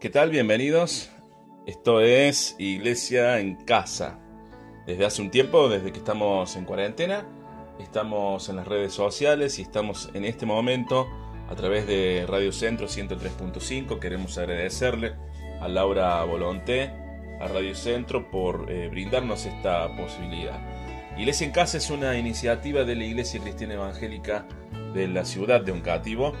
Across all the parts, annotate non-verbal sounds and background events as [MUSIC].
¿Qué tal? Bienvenidos. Esto es Iglesia en Casa. Desde hace un tiempo, desde que estamos en cuarentena, estamos en las redes sociales y estamos en este momento a través de Radio Centro 103.5. Queremos agradecerle a Laura Volonté, a Radio Centro, por eh, brindarnos esta posibilidad. Iglesia en Casa es una iniciativa de la Iglesia Cristiana Evangélica de la ciudad de Oncativo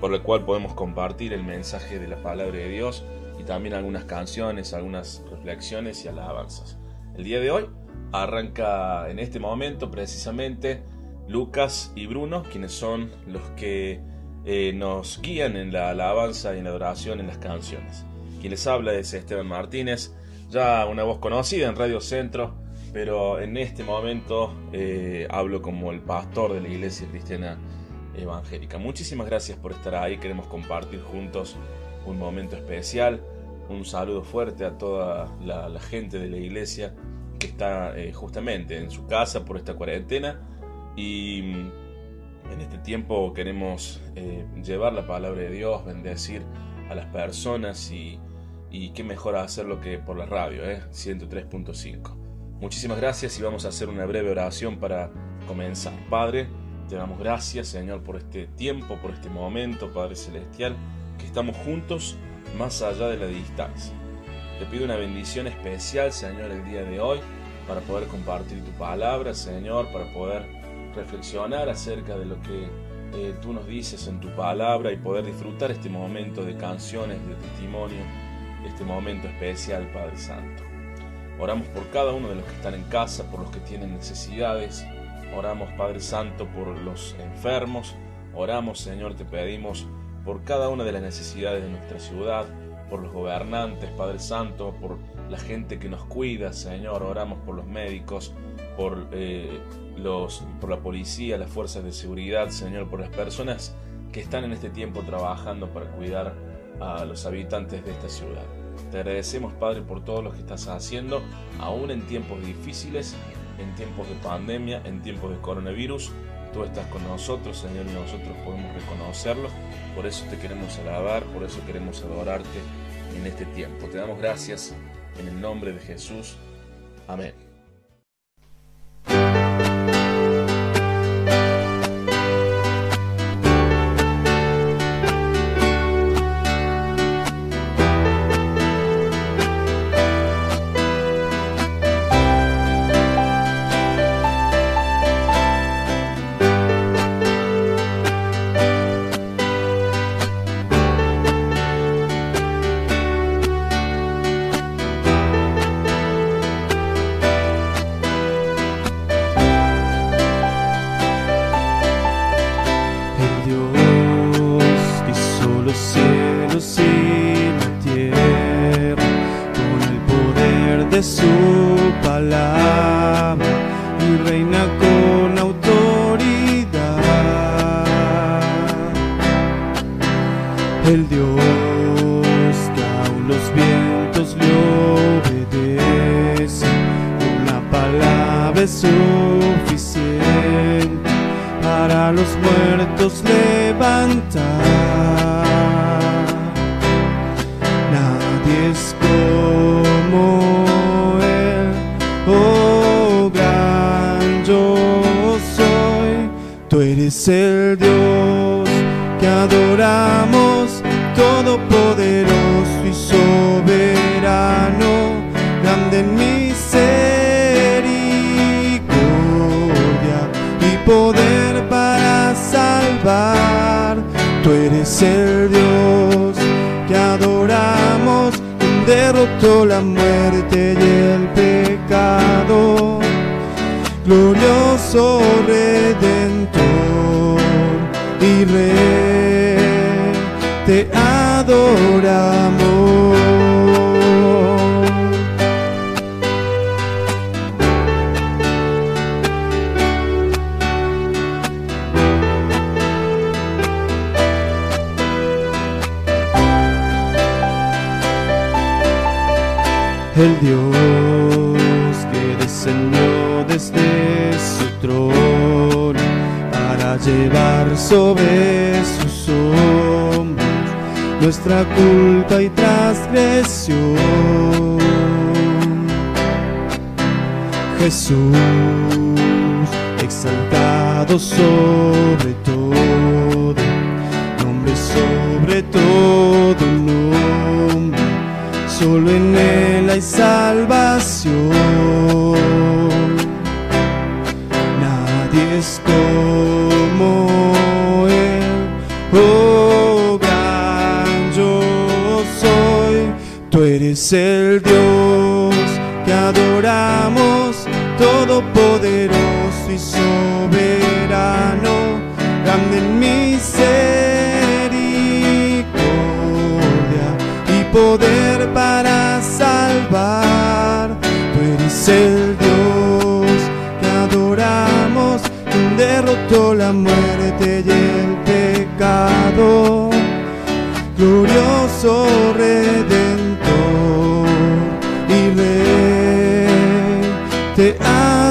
por el cual podemos compartir el mensaje de la palabra de Dios y también algunas canciones, algunas reflexiones y alabanzas. El día de hoy arranca en este momento precisamente Lucas y Bruno, quienes son los que eh, nos guían en la alabanza y en la adoración en las canciones. Quien les habla es Esteban Martínez, ya una voz conocida en Radio Centro, pero en este momento eh, hablo como el pastor de la Iglesia Cristiana evangélica. Muchísimas gracias por estar ahí, queremos compartir juntos un momento especial. Un saludo fuerte a toda la, gente de la iglesia que está eh, justamente en su casa por esta cuarentena y mm, en este tiempo queremos eh, llevar la palabra de Dios, bendecir a las personas y, y qué mejor hacerlo que por la radio, eh, 103.5. Muchísimas gracias y vamos a hacer una breve oración para comenzar. Padre, te damos gracias, Señor, por este tiempo, por este momento, Padre Celestial, que estamos juntos más allá de la distancia. Te pido una bendición especial, Señor, el día de hoy, para poder compartir tu palabra, Señor, para poder reflexionar acerca de lo que eh, tú nos dices en tu palabra y poder disfrutar este momento de canciones, de testimonio, este momento especial, Padre Santo. Oramos por cada uno de los que están en casa, por los que tienen necesidades, Oramos, Padre Santo, por los enfermos. Oramos, Señor, te pedimos por cada una de las necesidades de nuestra ciudad, por los gobernantes, Padre Santo, por la gente que nos cuida, Señor. Oramos por los médicos, por, eh, los, por la policía, las fuerzas de seguridad, Señor, por las personas que están en este tiempo trabajando para cuidar a los habitantes de esta ciudad. Te agradecemos, Padre, por todo lo que estás haciendo, aún en tiempos difíciles en tiempos de pandemia, en tiempos de coronavirus. Tú estás con nosotros, Señor, y nosotros podemos reconocerlo. Por eso te queremos alabar, por eso queremos adorarte en este tiempo. Te damos gracias en el nombre de Jesús. Amén. El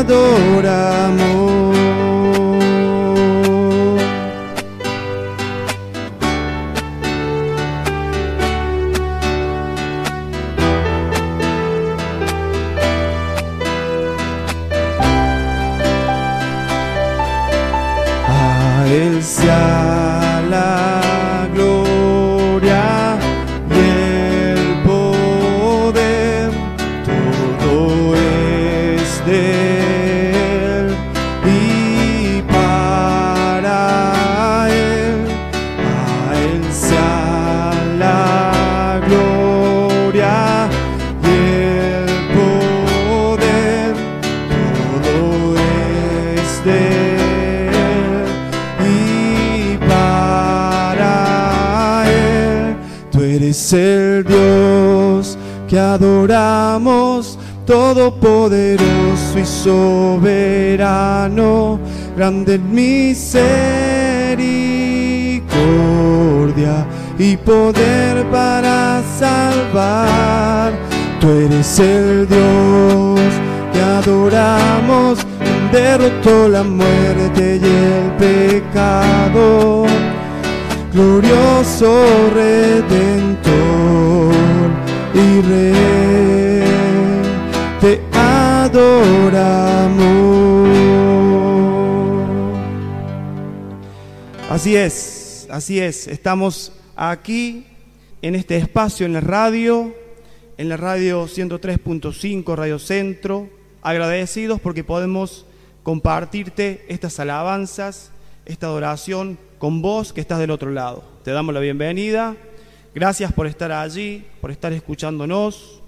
adoramos. Adoramos, todopoderoso y soberano, grande en misericordia y poder para salvar. Tú eres el Dios que adoramos, derrotó la muerte y el pecado. Glorioso Redentor y Rey, te adoramos. Así es, así es, estamos aquí en este espacio en la radio, en la radio 103.5 Radio Centro, agradecidos porque podemos compartirte estas alabanzas, esta adoración con vos que estás del otro lado. Te damos la bienvenida, gracias por estar allí, por estar escuchándonos.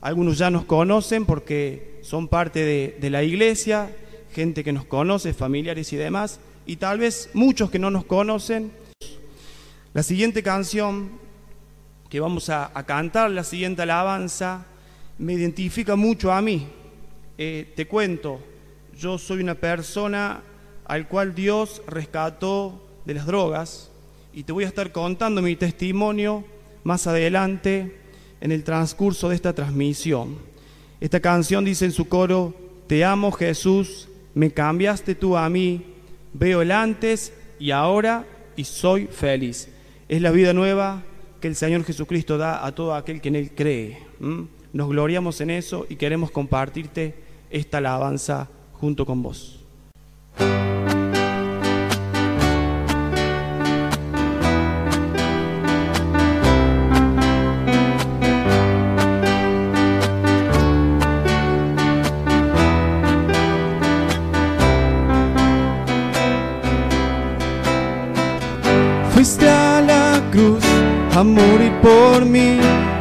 Algunos ya nos conocen porque son parte de, la iglesia, gente que nos conoce, familiares y demás, y tal vez muchos que no nos conocen. La siguiente canción que vamos a, a cantar, la siguiente alabanza, me identifica mucho a mí. Eh, te cuento, yo soy una persona al cual Dios rescató de las drogas y te voy a estar contando mi testimonio más adelante en el transcurso de esta transmisión. Esta canción dice en su coro, Te amo Jesús, me cambiaste tú a mí, veo el antes y ahora y soy feliz. Es la vida nueva que el Señor Jesucristo da a todo aquel que en Él cree. Nos gloriamos en eso y queremos compartirte esta alabanza junto con vos. Cruz a morir por mí.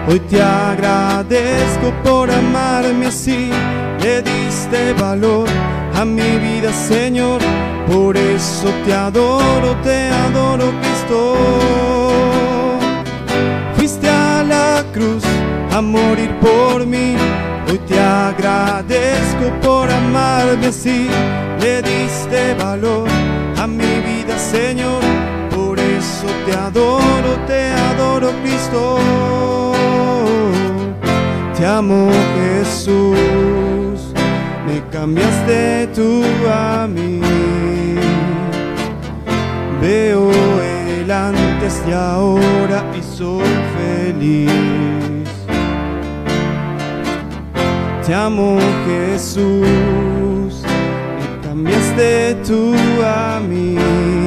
Hoy te agradezco por amarme así. Le diste valor a mi vida, Señor. Por eso te adoro, te adoro, Cristo. Fuiste a la cruz a morir por mí. Hoy te agradezco por amarme así. Le diste valor a mi vida, Señor. Te adoro, te adoro, Cristo. Te amo, Jesús. Me cambiaste tú a mí. Veo el antes y ahora y soy feliz. Te amo Jesús, me cambiaste tú a mí.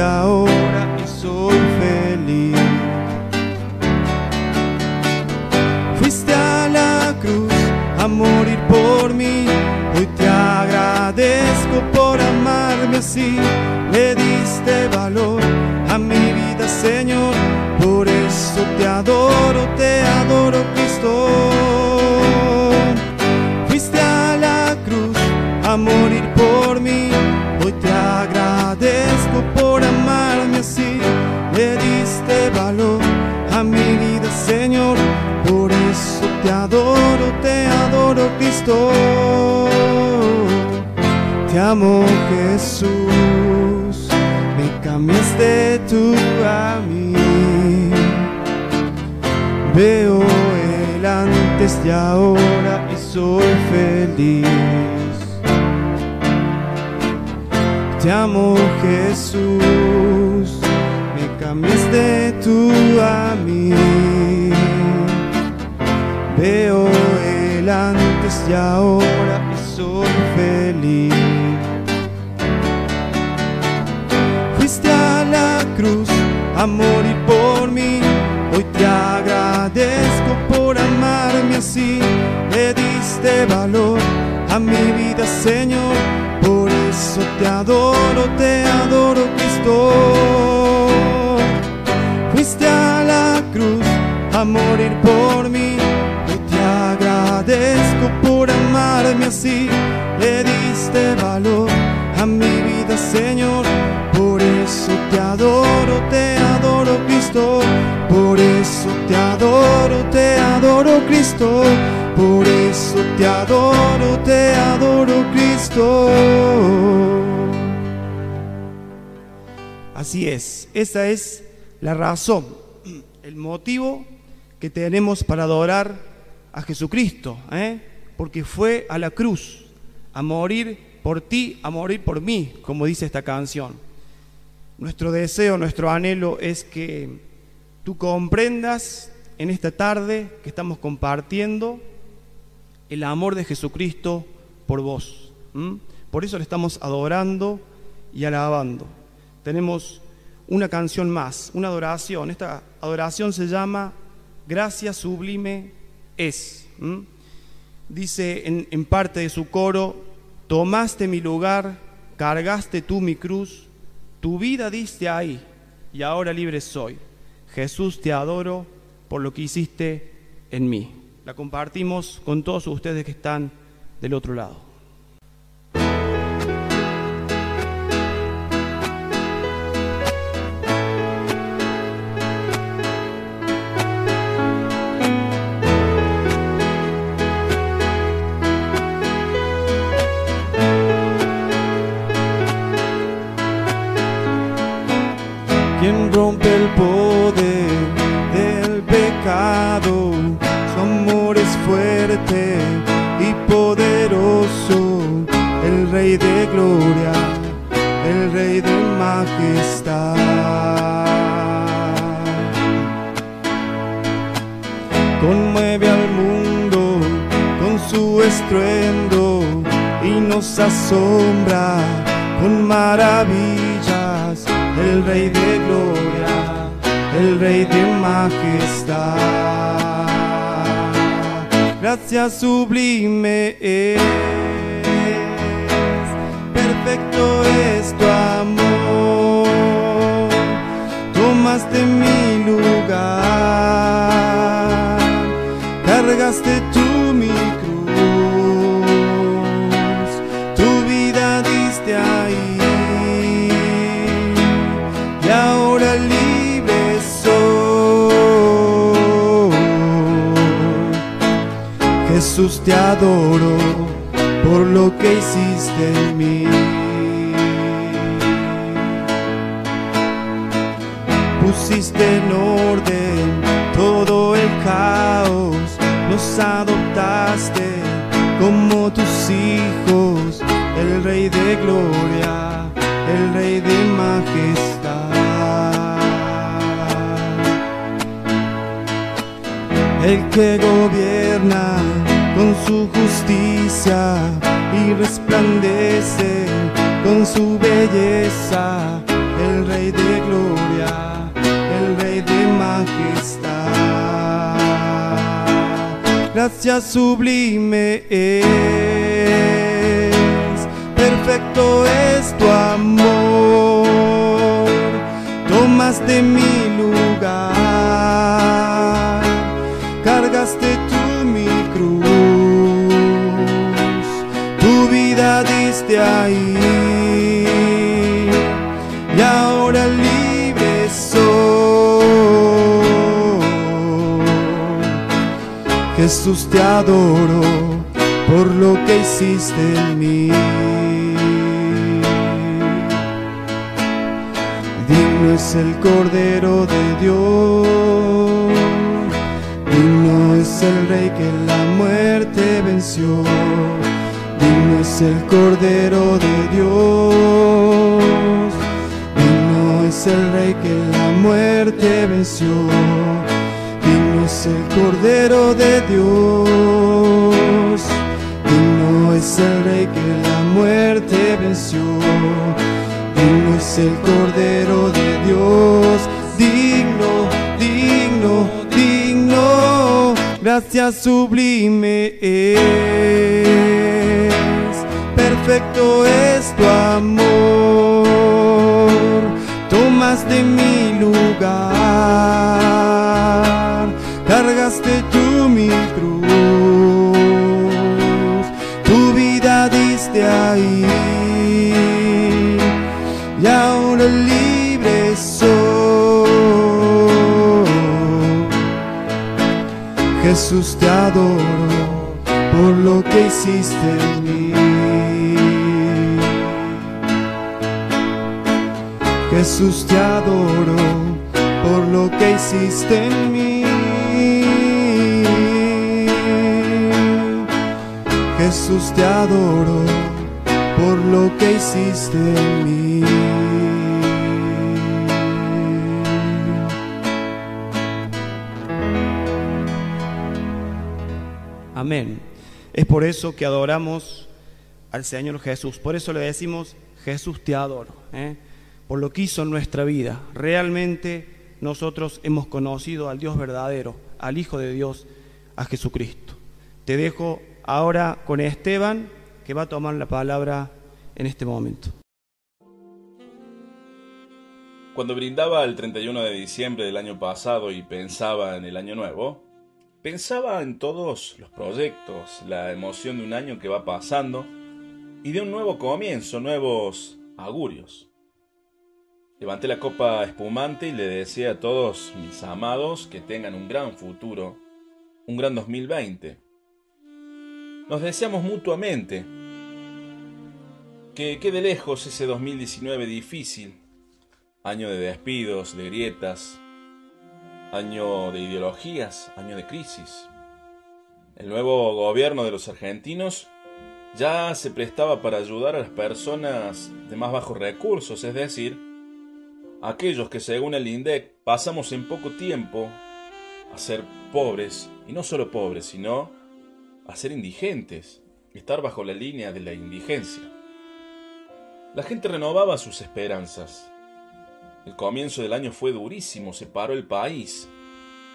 Antes amo, Jesús. Me cambiaste tú a mí. Veo el antes y ahora y soy feliz. Te amo Jesús, me cambiaste tú a mí. Veo el antes y ahora a morir por mí. Hoy te agradezco por amarme así. Le diste valor a mi vida, Señor. Por eso te adoro, te adoro, Cristo. Fuiste a la cruz a morir por mí. Hoy te agradezco por amarme así. Le diste valor a mi vida, Señor. Por eso te adoro, te adoro, Cristo. Por eso te adoro, te adoro, Cristo. Por eso te adoro, te adoro, Cristo. Así es, esa es la razón, el motivo que tenemos para adorar a Jesucristo, ¿eh? porque fue a la cruz a morir por ti, a morir por mí, como dice esta canción. Nuestro deseo, nuestro anhelo es que tú comprendas en esta tarde que estamos compartiendo el amor de Jesucristo por vos. Por eso le estamos adorando y alabando. Tenemos una canción más, una adoración. Esta adoración se llama Gracia Sublime es. Dice en parte de su coro, tomaste mi lugar, cargaste tú mi cruz, tu vida diste ahí y ahora libre soy. Jesús te adoro por lo que hiciste en mí. La compartimos con todos ustedes que están del otro lado. Rey de gloria, el Rey de majestad. Conmueve al mundo con su estruendo y nos asombra con maravillas el Rey de gloria, el Rey de majestad. Gracia sublime perfecto es tu amor. Tomaste mi lugar, cargaste tú mi cruz, tu vida diste ahí y ahora libre soy. Jesús te adoro por lo que hiciste en mí. Pusiste en orden todo el caos, nos adoptaste como tus hijos, el Rey de Gloria, el Rey de majestad. El que gobierna con su justicia y resplandece con su belleza, el Rey de gloria, Gracias sublime es, perfecto es tu amor, tomaste mi lugar, cargaste tú mi cruz, tu vida diste ahí Jesús te adoro por lo que hiciste en mí. Digno es el Cordero de Dios, digno es el Rey que la muerte venció, digno es el Cordero de Dios, digno es el Rey que la muerte venció, es el Cordero de Dios, digno es el Rey que la muerte venció. Digno es el Cordero de Dios, digno, digno, digno, gracias sublime es, perfecto es tu amor, tomaste mi lugar, cargaste tú mi cruz, tu vida diste ahí y ahora libre soy. Jesús te adoro por lo que hiciste en mí. Jesús te adoro por lo que hiciste en mí. Jesús te adoro por lo que hiciste en mí. Amén. Es por eso que adoramos al Señor Jesús. Por eso le decimos, Jesús te adoro. ¿eh? Por lo que hizo en nuestra vida. Realmente nosotros hemos conocido al Dios verdadero, al Hijo de Dios, a Jesucristo. Te dejo ahora con Esteban, que va a tomar la palabra en este momento. Cuando brindaba el 31 de diciembre del año pasado y pensaba en el año nuevo, pensaba en todos los proyectos, la emoción de un año que va pasando y de un nuevo comienzo, nuevos augurios. Levanté la copa espumante y le deseé a todos mis amados que tengan un gran futuro, un gran 2020. Nos deseamos mutuamente. Que quede lejos ese 2019 difícil, año de despidos, de grietas, año de ideologías, año de crisis. El nuevo gobierno de los argentinos ya se prestaba para ayudar a las personas de más bajos recursos, es decir, aquellos que según el INDEC pasamos en poco tiempo a ser pobres, y no solo pobres, sino a ser indigentes, estar bajo la línea de la indigencia. La gente renovaba sus esperanzas. El comienzo del año fue durísimo, se paró el país,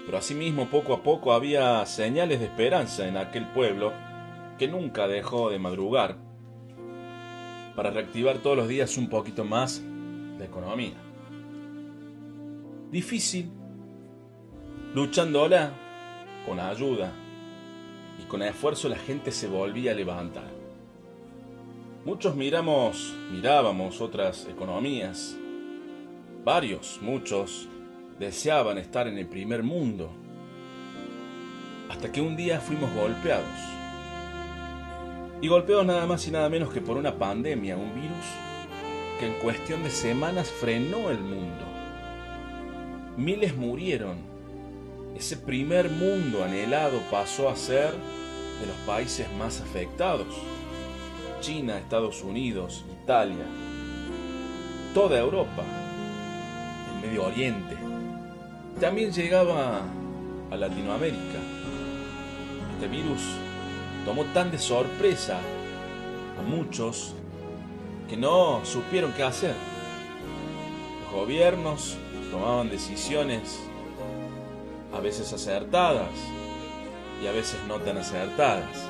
pero asimismo poco a poco había señales de esperanza en aquel pueblo que nunca dejó de madrugar para reactivar todos los días un poquito más la economía. Difícil, luchándola con ayuda y con esfuerzo la gente se volvía a levantar. Muchos miramos, mirábamos otras economías. Varios, muchos, deseaban estar en el primer mundo. Hasta que un día fuimos golpeados. Y golpeados nada más y nada menos que por una pandemia, un virus que en cuestión de semanas frenó el mundo. Miles murieron. Ese primer mundo anhelado pasó a ser de los países más afectados. China, Estados Unidos, Italia. toda Europa, el Medio Oriente. También llegaba a Latinoamérica. Este virus tomó tan de sorpresa a muchos que no supieron qué hacer. Los gobiernos tomaban decisiones a veces acertadas y a veces no tan acertadas.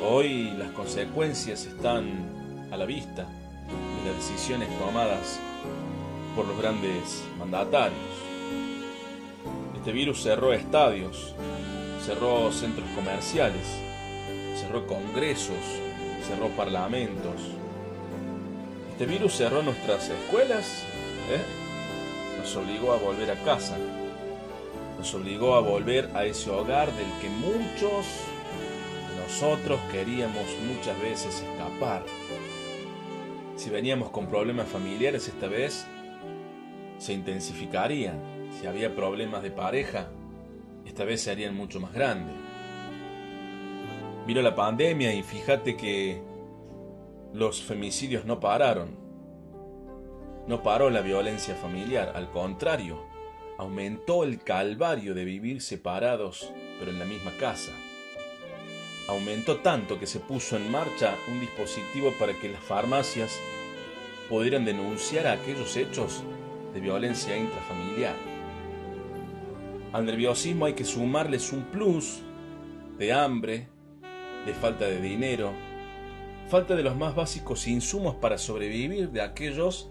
Hoy las consecuencias están a la vista de las decisiones tomadas por los grandes mandatarios. Este virus cerró estadios, cerró centros comerciales, cerró congresos, cerró parlamentos. Este virus cerró nuestras escuelas, ¿eh? nos obligó a volver a casa, nos obligó a volver a ese hogar del que muchos de nosotros queríamos muchas veces escapar. Si veníamos con problemas familiares esta vez, se intensificarían. Si había problemas de pareja, esta vez se harían mucho más grandes. Vino la pandemia y fíjate que los femicidios no pararon. No paró la violencia familiar, al contrario, aumentó el calvario de vivir separados pero en la misma casa. Aumentó tanto que se puso en marcha un dispositivo para que las farmacias pudieran denunciar aquellos hechos de violencia intrafamiliar. Al nerviosismo hay que sumarles un plus de hambre, de falta de dinero, falta de los más básicos insumos para sobrevivir de aquellos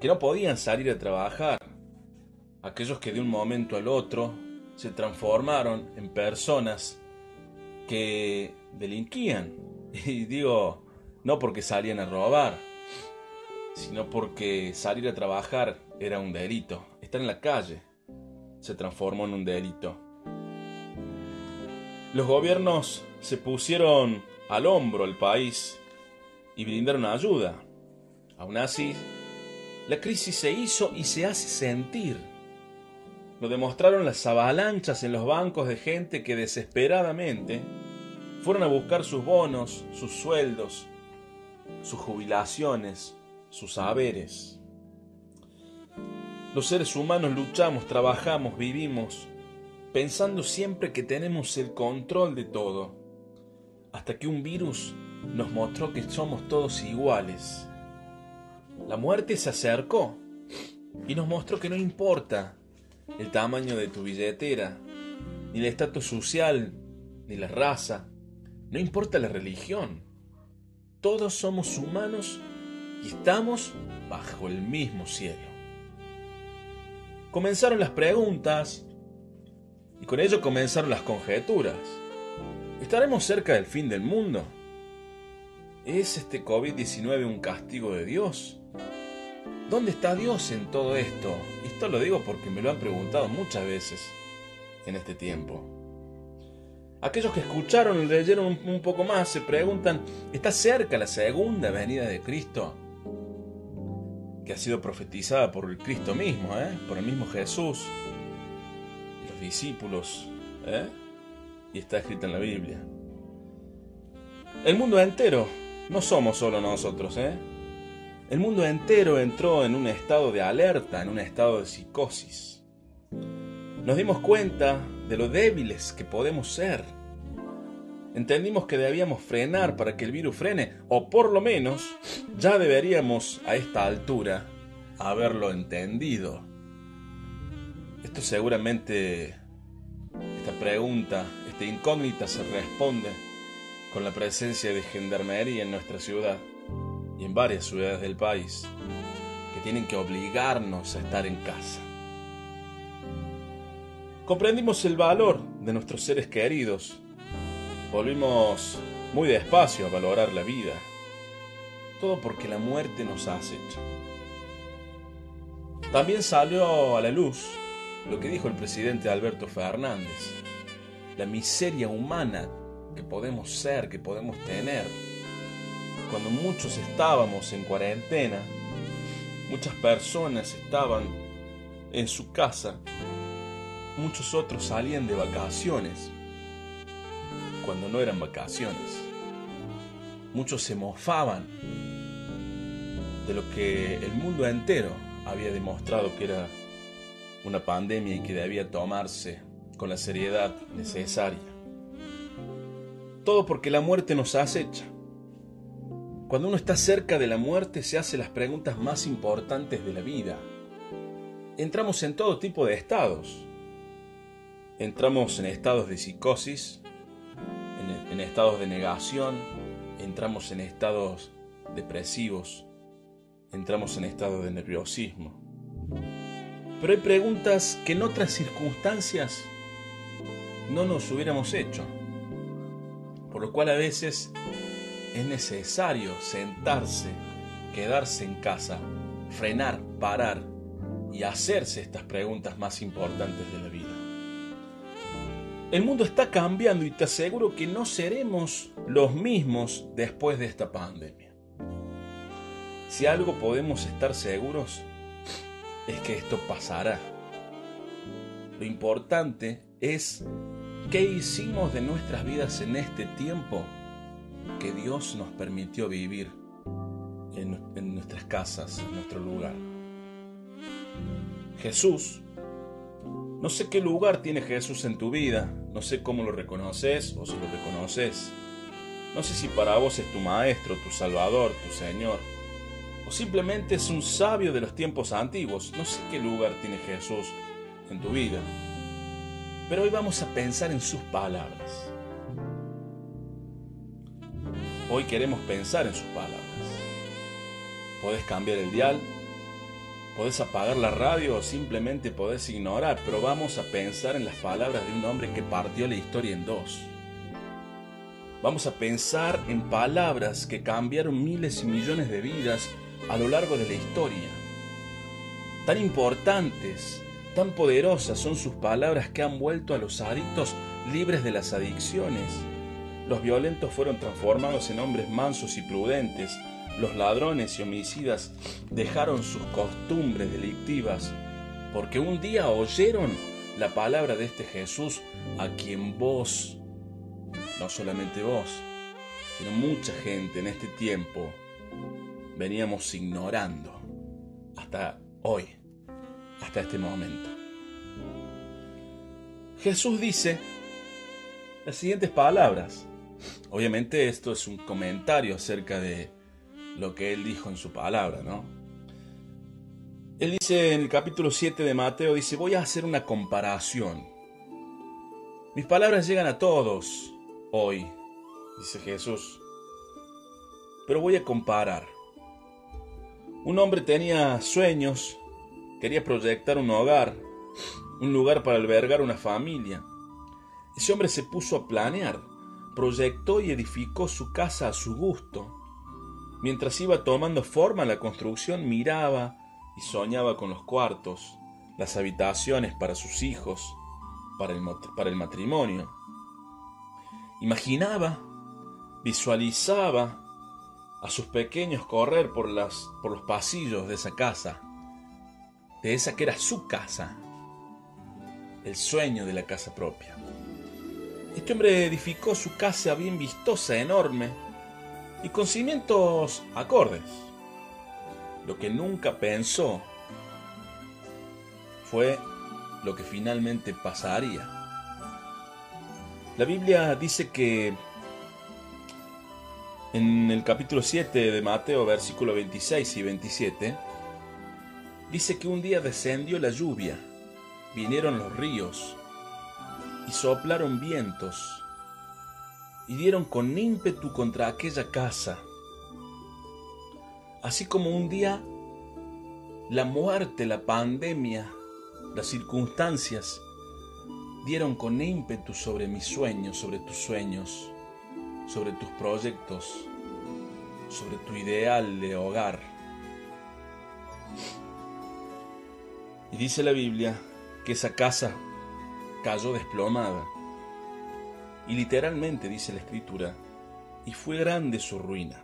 que no podían salir a trabajar, aquellos que de un momento al otro se transformaron en personas que delinquían. [LAUGHS] Y digo, no porque salían a robar, sino porque salir a trabajar era un delito. Estar en la calle se transformó en un delito. Los gobiernos se pusieron al hombro al país y brindaron ayuda. Aún así, la crisis se hizo y se hace sentir. Lo demostraron las avalanchas en los bancos de gente que desesperadamente fueron a buscar sus bonos, sus sueldos, sus jubilaciones, sus saberes. Los seres humanos luchamos, trabajamos, vivimos, pensando siempre que tenemos el control de todo, hasta que un virus nos mostró que somos todos iguales. La muerte se acercó y nos mostró que no importa el tamaño de tu billetera, ni el estatus social, ni la raza, no importa la religión. Todos somos humanos y estamos bajo el mismo cielo. Comenzaron las preguntas y con ello comenzaron las conjeturas. ¿Estaremos cerca del fin del mundo? ¿Es este COVID-19 un castigo de Dios? ¿Dónde está Dios en todo esto? Esto lo digo porque me lo han preguntado muchas veces en este tiempo. Aquellos que escucharon y leyeron un poco más se preguntan, ¿está cerca la segunda venida de Cristo? Que ha sido profetizada por el Cristo mismo, ¿eh? por el mismo Jesús y los discípulos, ¿eh? y está escrita en la Biblia. El mundo entero no somos solo nosotros, ¿eh? El mundo entero entró en un estado de alerta, en un estado de psicosis. Nos dimos cuenta de lo débiles que podemos ser. Entendimos que debíamos frenar para que el virus frene, o por lo menos ya deberíamos a esta altura haberlo entendido. Esto seguramente, esta pregunta, esta incógnita se responde con la presencia de gendarmería en nuestra ciudad y en varias ciudades del país que tienen que obligarnos a estar en casa. Comprendimos el valor de nuestros seres queridos. Volvimos muy despacio a valorar la vida. Todo porque la muerte nos acecha. También salió a la luz lo que dijo el presidente Alberto Fernández. La miseria humana que podemos ser, que podemos tener. Cuando muchos estábamos en cuarentena, muchas personas estaban en su casa, muchos otros salían de vacaciones, cuando no eran vacaciones. Muchos se mofaban de lo que el mundo entero había demostrado que era una pandemia y que debía tomarse con la seriedad necesaria. Todo porque la muerte nos acecha. Cuando uno está cerca de la muerte se hace las preguntas más importantes de la vida. Entramos en todo tipo de estados. Entramos en estados de psicosis, en, en estados de negación, entramos en estados depresivos, entramos en estados de nerviosismo. Pero hay preguntas que en otras circunstancias no nos hubiéramos hecho. Por lo cual a veces es necesario sentarse, quedarse en casa, frenar, parar y hacerse estas preguntas más importantes de la vida. El mundo está cambiando y te aseguro que no seremos los mismos después de esta pandemia. Si algo podemos estar seguros es que esto pasará. Lo importante es qué hicimos de nuestras vidas en este tiempo que Dios nos permitió vivir en, nuestras casas, en nuestro lugar. Jesús, no sé qué lugar tiene Jesús en tu vida, no sé cómo lo reconoces o si lo reconoces. No sé si para vos es tu maestro, tu salvador, tu Señor, o simplemente es un sabio de los tiempos antiguos. No sé qué lugar tiene Jesús en tu vida. Pero hoy vamos a pensar en sus palabras. Hoy queremos pensar en sus palabras. Podés cambiar el dial, podés apagar la radio o simplemente podés ignorar, pero vamos a pensar en las palabras de un hombre que partió la historia en dos. Vamos a pensar en palabras que cambiaron miles y millones de vidas a lo largo de la historia. Tan importantes, tan poderosas son sus palabras que han vuelto a los adictos libres de las adicciones los violentos fueron transformados en hombres mansos y prudentes. Los ladrones y homicidas dejaron sus costumbres delictivas porque un día oyeron la palabra de este Jesús a quien vos, no solamente vos, sino mucha gente en este tiempo, veníamos ignorando hasta hoy, hasta este momento. Jesús dice las siguientes palabras. Obviamente esto es un comentario acerca de lo que él dijo en su palabra, ¿no? Él dice en el capítulo 7 de Mateo, dice, voy a hacer una comparación. Mis palabras llegan a todos hoy, dice Jesús, pero voy a comparar. Un hombre tenía sueños, quería proyectar un hogar, un lugar para albergar una familia. Ese hombre se puso a planear proyectó y edificó su casa a su gusto. Mientras iba tomando forma la construcción, miraba y soñaba con los cuartos, las habitaciones para sus hijos, para el, para el matrimonio. Imaginaba, visualizaba a sus pequeños correr por, las, por los pasillos de esa casa, de esa que era su casa, el sueño de la casa propia. Este hombre edificó su casa bien vistosa, enorme, y con cimientos acordes. Lo que nunca pensó fue lo que finalmente pasaría. La Biblia dice que en el capítulo 7 de Mateo, versículo 26 y 27, dice que un día descendió la lluvia, vinieron los ríos, y soplaron vientos y dieron con ímpetu contra aquella casa. Así como un día la muerte, la pandemia, las circunstancias dieron con ímpetu sobre mis sueños, sobre tus sueños, sobre tus proyectos, sobre tu ideal de hogar. Y dice la Biblia que esa casa cayó desplomada. Y literalmente dice la escritura, y fue grande su ruina.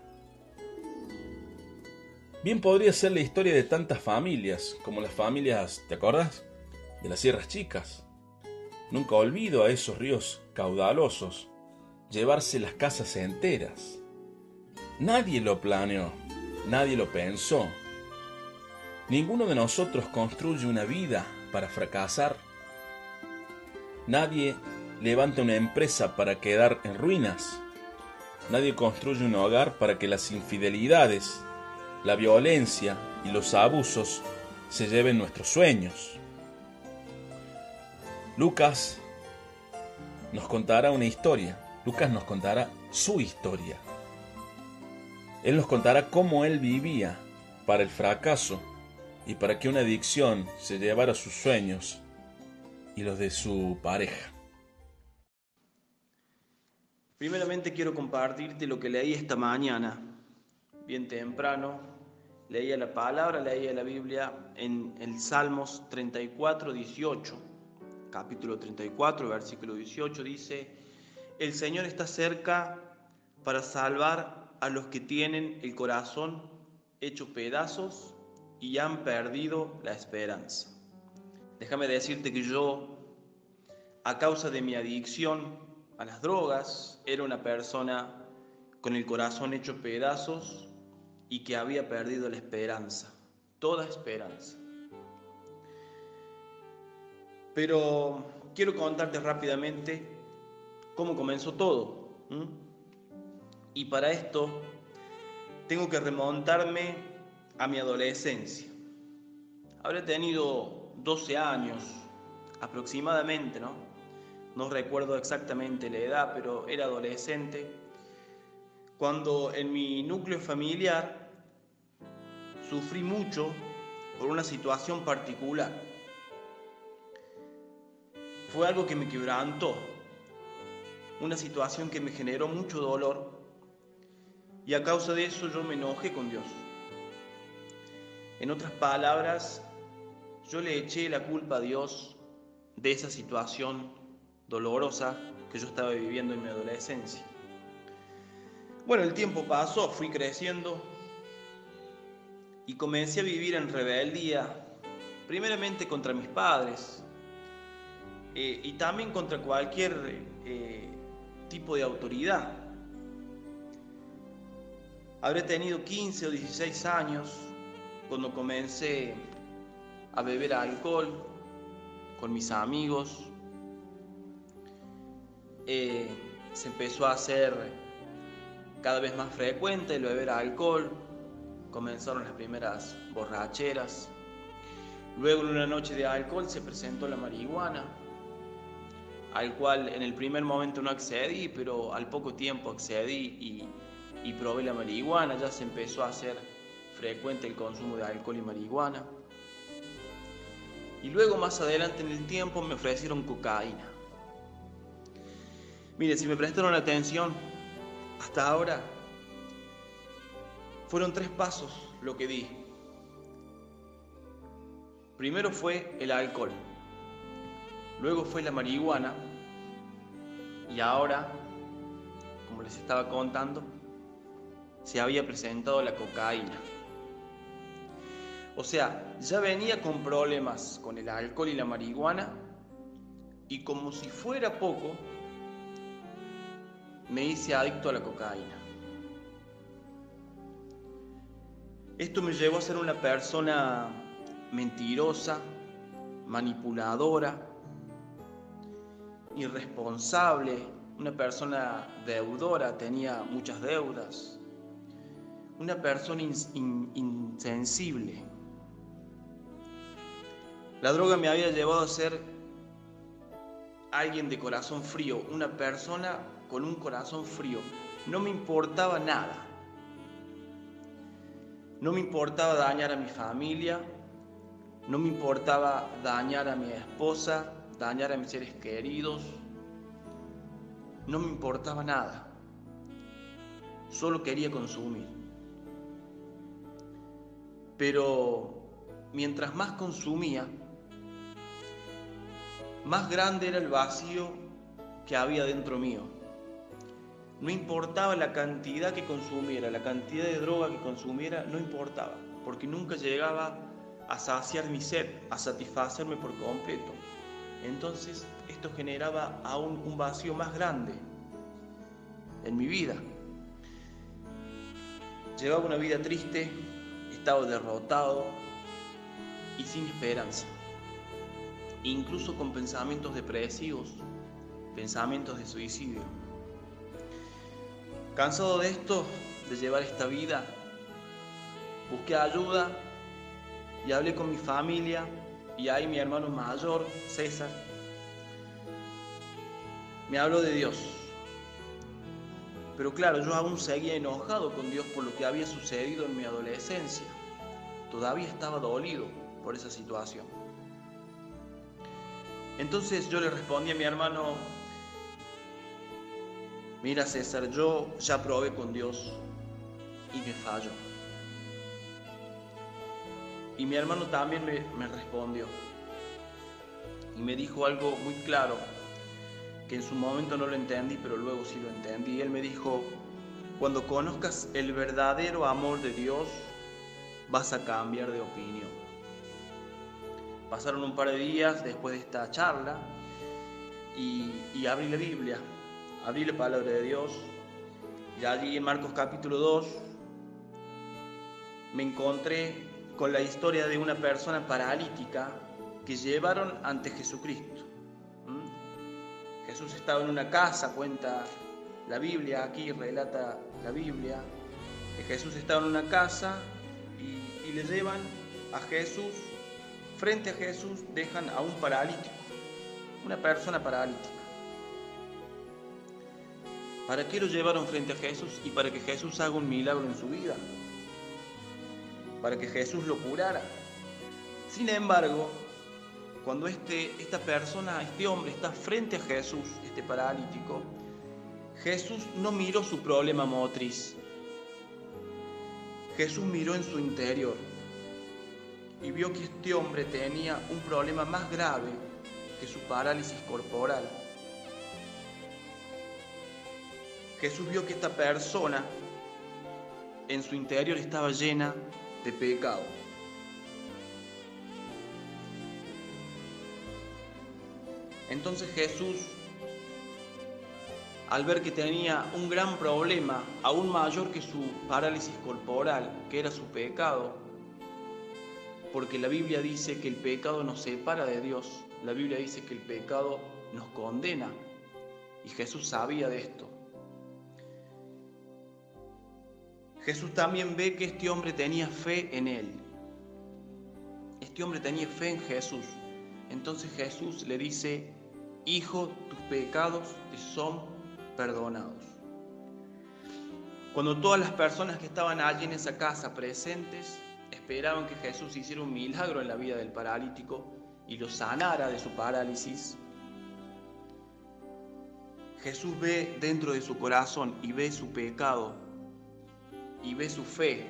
Bien podría ser la historia de tantas familias, como las familias, ¿te acuerdas? De las sierras chicas. Nunca olvido a esos ríos caudalosos llevarse las casas enteras. Nadie lo planeó. nadie lo pensó. Ninguno de nosotros construye una vida para fracasar. Nadie levanta una empresa para quedar en ruinas. Nadie construye un hogar para que las infidelidades, la violencia y los abusos se lleven nuestros sueños. Lucas nos contará una historia. Lucas nos contará su historia. Él nos contará cómo él vivía para el fracaso y para que una adicción se llevara sus sueños y los de su pareja. Primeramente quiero compartirte lo que leí esta mañana, bien temprano. Leía la palabra, leía la Biblia en el Salmos 34, 18. Capítulo 34, versículo 18 dice, El Señor está cerca para salvar a los que tienen el corazón hecho pedazos y han perdido la esperanza. Déjame decirte que yo, a causa de mi adicción a las drogas, era una persona con el corazón hecho pedazos y que había perdido la esperanza, toda esperanza. Pero quiero contarte rápidamente cómo comenzó todo. Y para esto tengo que remontarme a mi adolescencia. Habré tenido 12 años aproximadamente, ¿no? No recuerdo exactamente la edad, pero era adolescente. Cuando en mi núcleo familiar sufrí mucho por una situación particular. Fue algo que me quebrantó, una situación que me generó mucho dolor y a causa de eso yo me enojé con Dios. En otras palabras, yo le eché la culpa a Dios de esa situación dolorosa que yo estaba viviendo en mi adolescencia. Bueno, el tiempo pasó, fui creciendo y comencé a vivir en rebeldía, primeramente contra mis padres eh, y también contra cualquier eh, tipo de autoridad. Habré tenido 15 o 16 años cuando comencé a beber alcohol con mis amigos. Eh, se empezó a hacer cada vez más frecuente el beber alcohol. Comenzaron las primeras borracheras. Luego en una noche de alcohol se presentó la marihuana, al cual en el primer momento no accedí, pero al poco tiempo accedí y y probé la marihuana, ya se empezó a hacer frecuente el consumo de alcohol y marihuana. Y luego más adelante en el tiempo me ofrecieron cocaína. Mire, si me prestaron atención, hasta ahora fueron tres pasos lo que di. Primero fue el alcohol, luego fue la marihuana y ahora, como les estaba contando, se había presentado la cocaína. O sea, ya venía con problemas con el alcohol y la marihuana y como si fuera poco, me hice adicto a la cocaína. Esto me llevó a ser una persona mentirosa, manipuladora, irresponsable, una persona deudora, tenía muchas deudas una persona insensible. La droga me había llevado a ser alguien de corazón frío, una persona con un corazón frío. No me importaba nada. No me importaba dañar a mi familia, no me importaba dañar a mi esposa, dañar a mis seres queridos. No me importaba nada. Solo quería consumir. Pero mientras más consumía, más grande era el vacío que había dentro mío. No importaba la cantidad que consumiera, la cantidad de droga que consumiera, no importaba, porque nunca llegaba a saciar mi sed, a satisfacerme por completo. Entonces esto generaba aún un vacío más grande en mi vida. Llevaba una vida triste, estaba derrotado y sin esperanza, incluso con pensamientos depresivos, pensamientos de suicidio. Cansado de esto, de llevar esta vida, busqué ayuda y hablé con mi familia y ahí mi hermano mayor, César, me habló de Dios. Pero claro, yo aún seguía enojado con Dios por lo que había sucedido en mi adolescencia. Todavía estaba dolido por esa situación. Entonces yo le respondí a mi hermano, mira César, yo ya probé con Dios y me falló. Y mi hermano también me, me respondió y me dijo algo muy claro que en su momento no lo entendí, pero luego sí lo entendí. Él me dijo, cuando conozcas el verdadero amor de Dios, vas a cambiar de opinión. Pasaron un par de días después de esta charla y, abrí la Biblia, abrí la palabra de Dios y allí en Marcos capítulo 2 me encontré con la historia de una persona paralítica que llevaron ante Jesucristo. Jesús estaba en una casa, cuenta la Biblia, aquí relata la Biblia, que Jesús estaba en una casa y le llevan a Jesús, frente a Jesús dejan a un paralítico, una persona paralítica. ¿Para qué lo llevaron frente a Jesús? Y para que Jesús haga un milagro en su vida, para que Jesús lo curara. Sin embargo, cuando este, esta persona, este hombre está frente a Jesús, este paralítico, Jesús no miró su problema motriz. Jesús miró en su interior y vio que este hombre tenía un problema más grave que su parálisis corporal. Jesús vio que esta persona en su interior estaba llena de pecado. Entonces Jesús, al ver que tenía un gran problema, aún mayor que su parálisis corporal, que era su pecado, porque la Biblia dice que el pecado nos separa de Dios, la Biblia dice que el pecado nos condena, y Jesús sabía de esto. Jesús también ve que este hombre tenía fe en él. Este hombre tenía fe en Jesús. Entonces Jesús le dice, Hijo, tus pecados te son perdonados. Cuando todas las personas que estaban allí en esa casa presentes esperaban que Jesús hiciera un milagro en la vida del paralítico y lo sanara de su parálisis, Jesús ve dentro de su corazón y ve su pecado y ve su fe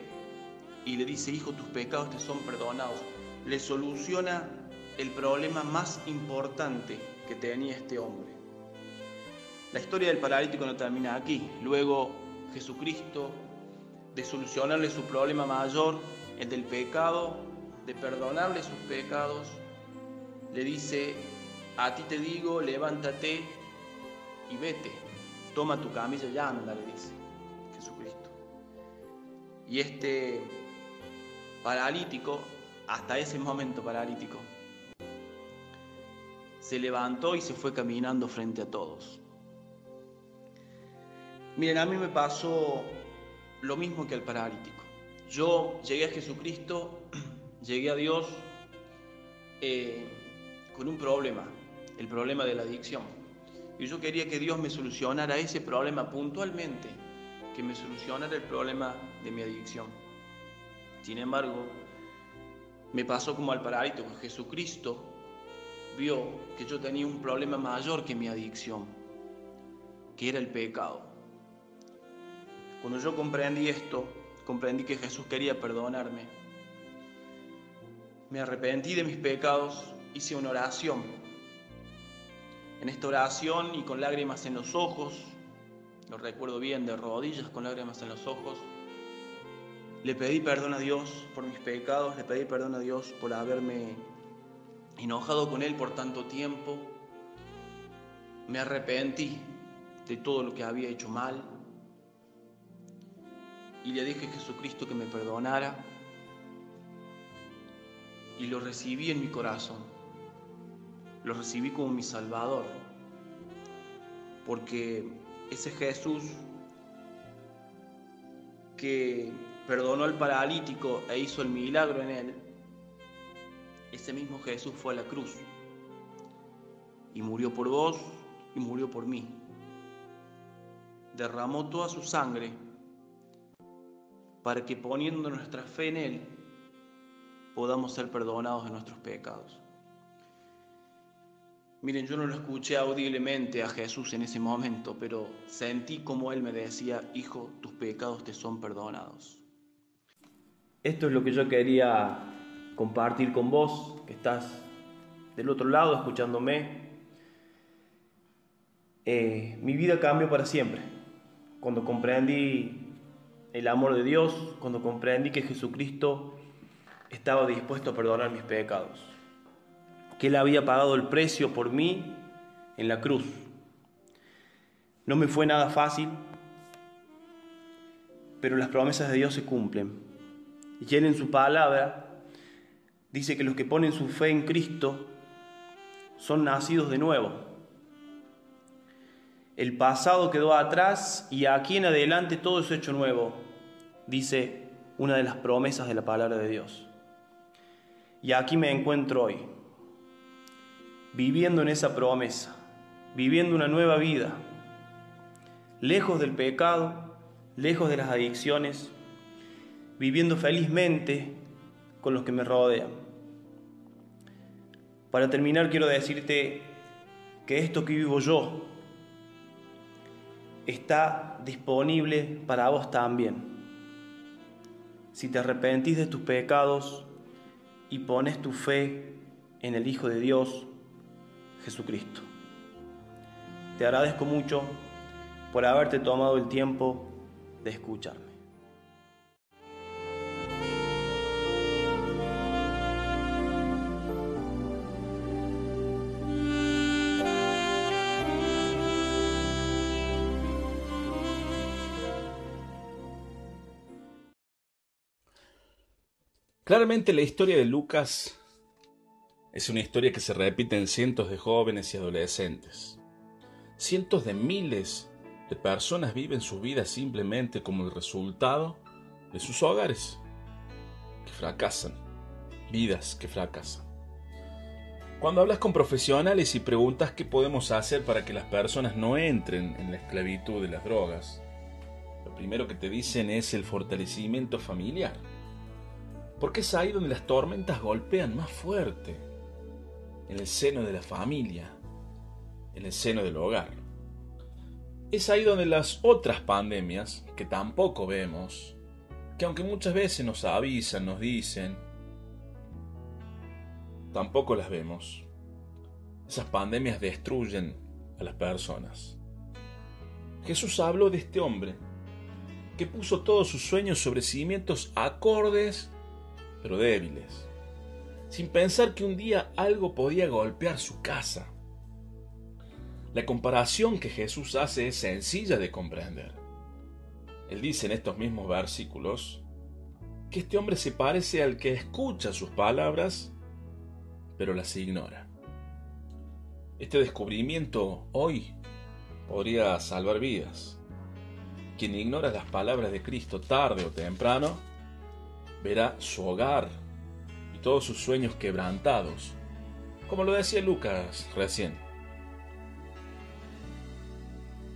y le dice, hijo, tus pecados te son perdonados. Le soluciona el problema más importante que tenía este hombre. La historia del paralítico no termina aquí. Luego Jesucristo, de solucionarle su problema mayor, el del pecado, de perdonarle sus pecados, le dice, a ti te digo, levántate y vete, toma tu camilla y anda, le dice Jesucristo. Y este paralítico, hasta ese momento paralítico, se levantó y se fue caminando frente a todos. Miren, a mí me pasó lo mismo que al paralítico. Yo llegué a Jesucristo, [CLEARS THROAT] llegué a Dios eh, con un problema, el problema de la adicción. Y yo quería que Dios me solucionara ese problema puntualmente, que me solucionara el problema de mi adicción. Sin embargo, me pasó como al paralítico. Jesucristo vio que yo tenía un problema mayor que mi adicción, que era el pecado. Cuando yo comprendí esto, comprendí que Jesús quería perdonarme. Me arrepentí de mis pecados, hice una oración. En esta oración y con lágrimas en los ojos, lo recuerdo bien, de rodillas con lágrimas en los ojos, le pedí perdón a Dios por mis pecados, le pedí perdón a Dios por haberme enojado con Él por tanto tiempo. Me arrepentí de todo lo que había hecho mal. Y le dije a Jesucristo que me perdonara y lo recibí en mi corazón. Lo recibí como mi Salvador. Porque ese Jesús que perdonó al paralítico e hizo el milagro en él, ese mismo Jesús fue a la cruz y murió por vos y murió por mí. Derramó toda su sangre para que poniendo nuestra fe en Él podamos ser perdonados de nuestros pecados. Miren, yo no lo escuché audiblemente a Jesús en ese momento, pero sentí como Él me decía, Hijo, tus pecados te son perdonados. Esto es lo que yo quería compartir con vos, que estás del otro lado escuchándome. Eh, mi vida cambió para siempre. Cuando comprendí el amor de Dios, cuando comprendí que Jesucristo estaba dispuesto a perdonar mis pecados, que Él había pagado el precio por mí en la cruz. No me fue nada fácil, pero las promesas de Dios se cumplen. Y Él en su palabra dice que los que ponen su fe en Cristo son nacidos de nuevo. El pasado quedó atrás y aquí en adelante todo es hecho nuevo, dice una de las promesas de la palabra de Dios. Y aquí me encuentro hoy, viviendo en esa promesa, viviendo una nueva vida, lejos del pecado, lejos de las adicciones, viviendo felizmente con los que me rodean. Para terminar quiero decirte que esto que vivo yo está disponible para vos también. Si te arrepentís de tus pecados, y pones tu fe en el Hijo de Dios, Jesucristo. Te agradezco mucho por haberte tomado el tiempo de escucharme. Claramente la historia de Lucas es una historia que se repite en cientos de jóvenes y adolescentes. Cientos de miles de personas viven su vida simplemente como el resultado de sus hogares, que fracasan, vidas que fracasan. Cuando hablas con profesionales y preguntas qué podemos hacer para que las personas no entren en la esclavitud de las drogas, lo primero que te dicen es el fortalecimiento familiar porque es ahí donde las tormentas golpean más fuerte, en el seno de la familia, en el seno del hogar. Es ahí donde las otras pandemias, que tampoco vemos, que aunque muchas veces nos avisan, nos dicen, tampoco las vemos. Esas pandemias destruyen a las personas. Jesús habló de este hombre que puso todos sus sueños sobre cimientos acordes pero débiles, sin pensar que un día algo podía golpear su casa. La comparación que Jesús hace es sencilla de comprender. Él dice en estos mismos versículos que este hombre se parece al que escucha sus palabras, pero las ignora. Este descubrimiento hoy podría salvar vidas. Quien ignora las palabras de Cristo tarde o temprano, verá su hogar y todos sus sueños quebrantados, como lo decía Lucas recién.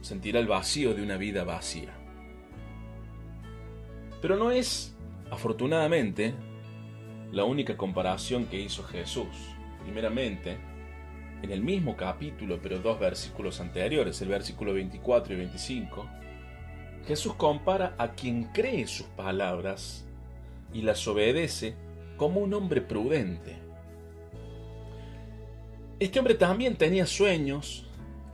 Sentirá el vacío de una vida vacía. Pero no es, afortunadamente, la única comparación que hizo Jesús. Primeramente, en el mismo capítulo, pero dos versículos anteriores, el versículo 24 y 25, Jesús compara a quien cree sus palabras y las obedece como un hombre prudente. Este hombre también tenía sueños,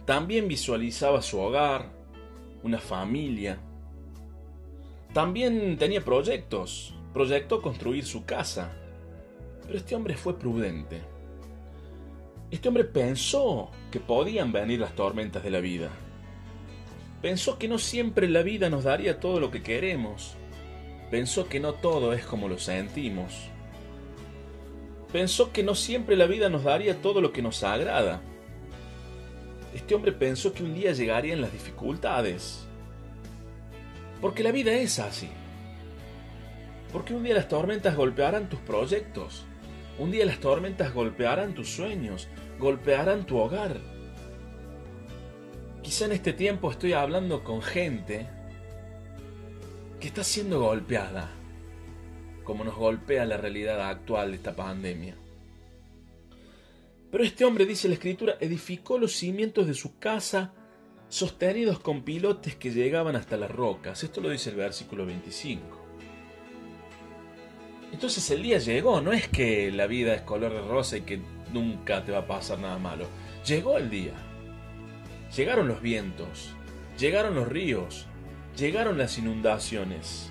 también visualizaba su hogar, una familia, también tenía proyectos, proyectó construir su casa, pero este hombre fue prudente. Este hombre pensó que podían venir las tormentas de la vida. Pensó que no siempre la vida nos daría todo lo que queremos Pensó que no todo es como lo sentimos. Pensó que no siempre la vida nos daría todo lo que nos agrada. Este hombre pensó que un día llegarían las dificultades. Porque la vida es así. Porque un día las tormentas golpearán tus proyectos. Un día las tormentas golpearán tus sueños, golpearán tu hogar. Quizá en este tiempo estoy hablando con gente que está siendo golpeada, como nos golpea la realidad actual de esta pandemia. Pero este hombre, dice la escritura, edificó los cimientos de su casa sostenidos con pilotes que llegaban hasta las rocas. Esto lo dice el versículo 25. Entonces el día llegó, no es que la vida es color de rosa y que nunca te va a pasar nada malo. Llegó el día. Llegaron los vientos, llegaron los ríos, llegaron las inundaciones.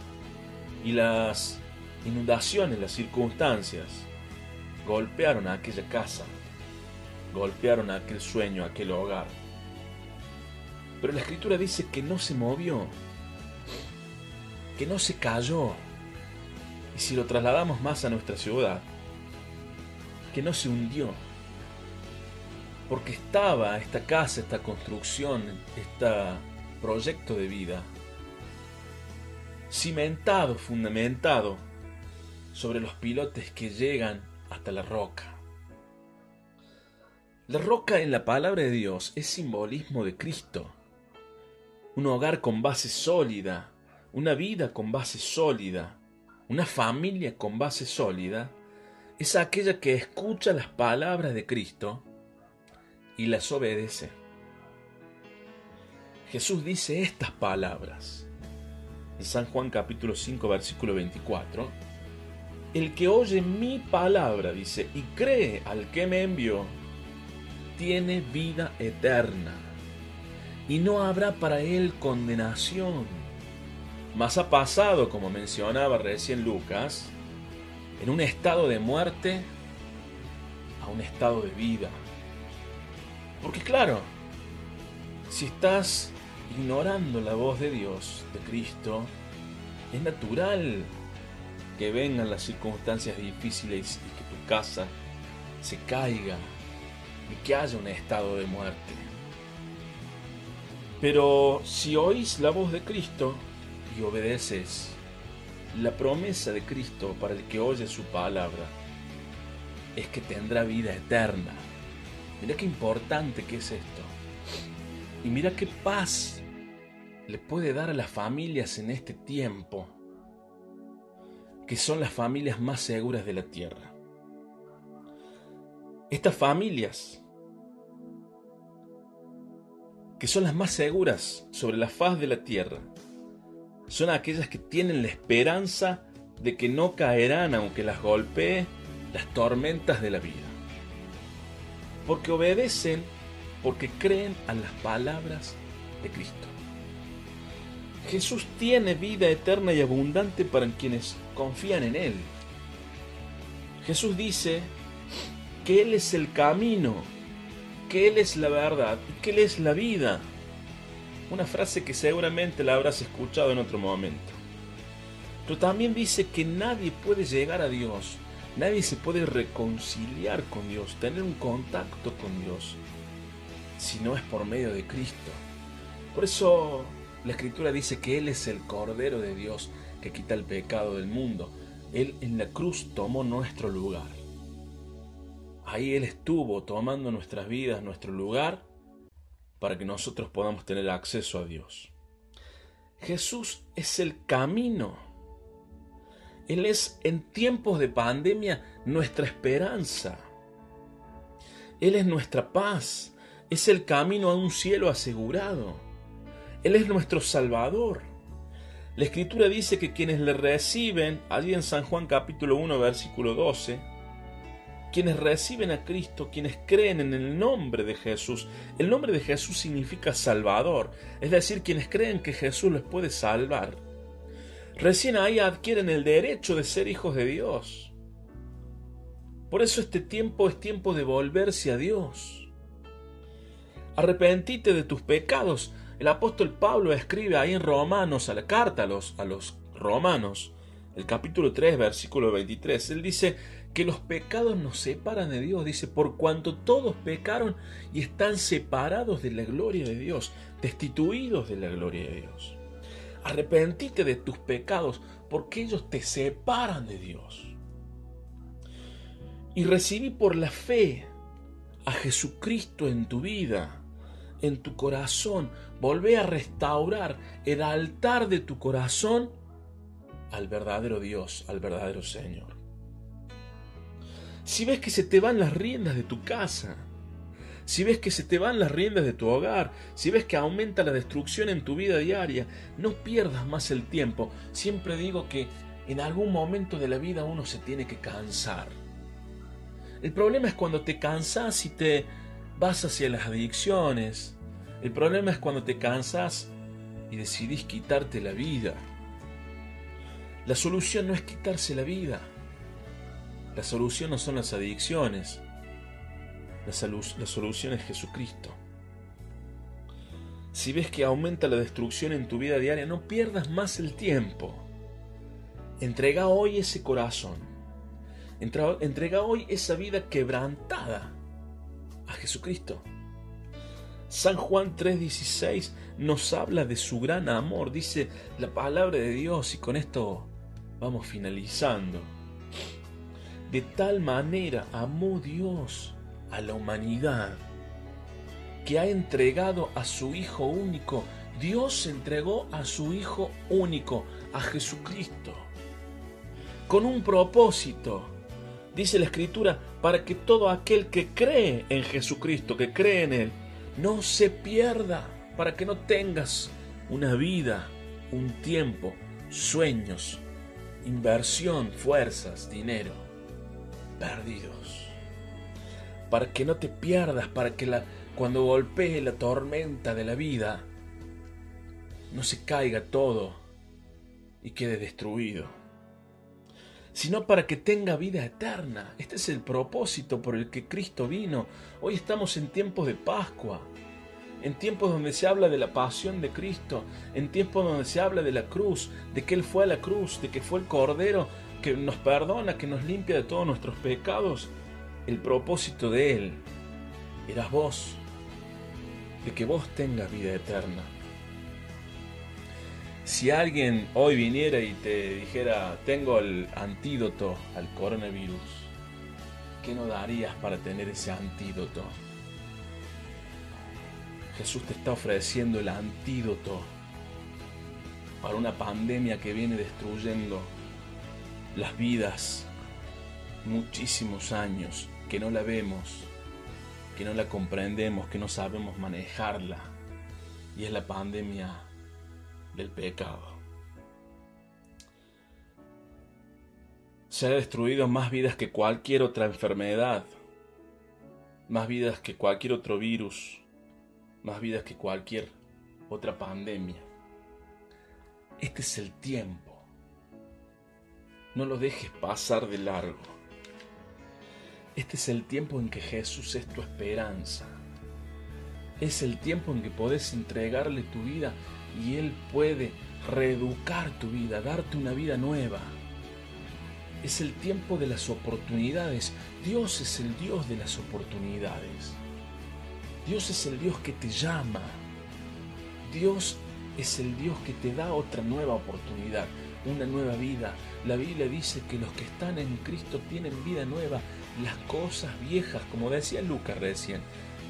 Y las inundaciones, las circunstancias, golpearon a aquella casa, golpearon a aquel sueño, a aquel hogar. Pero la escritura dice que no se movió, que no se cayó. Y si lo trasladamos más a nuestra ciudad, que no se hundió. Porque estaba esta casa, esta construcción, este proyecto de vida cimentado, fundamentado sobre los pilotes que llegan hasta la roca. La roca en la palabra de Dios es simbolismo de Cristo. Un hogar con base sólida, una vida con base sólida, una familia con base sólida, es aquella que escucha las palabras de Cristo y las obedece. Jesús dice estas palabras en San Juan capítulo 5 versículo 24, el que oye mi palabra, dice, y cree al que me envió, tiene vida eterna, y no habrá para él condenación. Mas ha pasado, como mencionaba recién Lucas, en un estado de muerte a un estado de vida. Porque claro, si estás ignorando la voz de Dios, de Cristo, es natural que vengan las circunstancias difíciles y que tu casa se caiga y que haya un estado de muerte. Pero si oís la voz de Cristo y obedeces la promesa de Cristo para el que oye su palabra, es que tendrá vida eterna. Mira qué importante que es esto. Y mira qué paz le puede dar a las familias en este tiempo, que son las familias más seguras de la tierra. Estas familias, que son las más seguras sobre la faz de la tierra, son aquellas que tienen la esperanza de que no caerán aunque las golpee las tormentas de la vida. Porque obedecen porque creen a las palabras de Cristo. Jesús tiene vida eterna y abundante para quienes confían en Él. Jesús dice que Él es el camino, que Él es la verdad y que Él es la vida. Una frase que seguramente la habrás escuchado en otro momento. Pero también dice que nadie puede llegar a Dios, nadie se puede reconciliar con Dios, tener un contacto con Dios, si no es por medio de Cristo. Por eso la escritura dice que Él es el Cordero de Dios que quita el pecado del mundo. Él en la cruz tomó nuestro lugar. Ahí Él estuvo tomando nuestras vidas, nuestro lugar, para que nosotros podamos tener acceso a Dios. Jesús es el camino. Él es en tiempos de pandemia nuestra esperanza. Él es nuestra paz es el camino a un cielo asegurado. Él es nuestro Salvador. La Escritura dice que quienes le reciben, allí en San Juan capítulo 1 versículo 12, quienes reciben a Cristo, quienes creen en el nombre de Jesús, el nombre de Jesús significa Salvador, es decir, quienes creen que Jesús les puede salvar, recién ahí adquieren el derecho de ser hijos de Dios. Por eso este tiempo es tiempo de volverse a Dios arrepentite de tus pecados. El apóstol Pablo escribe ahí en Romanos, a la carta a los, romanos, el capítulo 3, versículo 23. Él dice que los pecados nos separan de Dios. Dice, por cuanto todos pecaron y están separados de la gloria de Dios, destituidos de la gloria de Dios. Arrepentite de tus pecados porque ellos te separan de Dios. Y recibí por la fe a Jesucristo en tu vida, en tu corazón. Volvé a restaurar el altar de tu corazón al verdadero Dios, al verdadero Señor. Si ves que se te van las riendas de tu casa, si ves que se te van las riendas de tu hogar, si ves que aumenta la destrucción en tu vida diaria, no pierdas más el tiempo. Siempre digo que en algún momento de la vida uno se tiene que cansar. El problema es cuando te cansas y te vas hacia las adicciones. El problema es cuando te cansas y decidís quitarte la vida. La solución no es quitarse la vida. La solución no son las adicciones. La, solución es Jesucristo. Si ves que aumenta la destrucción en tu vida diaria, no pierdas más el tiempo. Entrega hoy ese corazón. Entrega hoy esa vida quebrantada a Jesucristo. San Juan 3:16 nos habla de su gran amor, dice la palabra de Dios y con esto vamos finalizando. De tal manera amó Dios a la humanidad que ha entregado a su Hijo único. Dios entregó a su Hijo único, a Jesucristo, con un propósito. Dice la Escritura, para que todo aquel que cree en Jesucristo, que cree en Él, no se pierda, para que no tengas una vida, un tiempo, sueños, inversión, fuerzas, dinero perdidos. Para que no te pierdas, para que la, cuando golpee la tormenta de la vida, no se caiga todo y quede destruido, sino para que tenga vida eterna. Este es el propósito por el que Cristo vino. Hoy estamos en tiempos de Pascua en tiempos donde se habla de la pasión de Cristo, en tiempos donde se habla de la cruz, de que Él fue a la cruz, de que fue el Cordero que nos perdona, que nos limpia de todos nuestros pecados, el propósito de Él eras vos, de que vos tengas vida eterna. Si alguien hoy viniera y te dijera, tengo el antídoto al coronavirus, ¿qué no darías para tener ese antídoto? Jesús te está ofreciendo el antídoto para una pandemia que viene destruyendo las vidas muchísimos años, que no la vemos, que no la comprendemos, que no sabemos manejarla. Y es la pandemia del pecado. Se ha destruido más vidas que cualquier otra enfermedad, más vidas que cualquier otro virus, más vidas que cualquier otra pandemia. Este es el tiempo. No lo dejes pasar de largo. Este es el tiempo en que Jesús es tu esperanza. Es el tiempo en que podés entregarle tu vida y Él puede reeducar tu vida, darte una vida nueva. Es el tiempo de las oportunidades. Dios es el Dios de las oportunidades. Dios es el Dios que te llama. Dios es el Dios que te da otra nueva oportunidad, una nueva vida. La Biblia dice que los que están en Cristo tienen vida nueva. Las cosas viejas, como decía Lucas recién,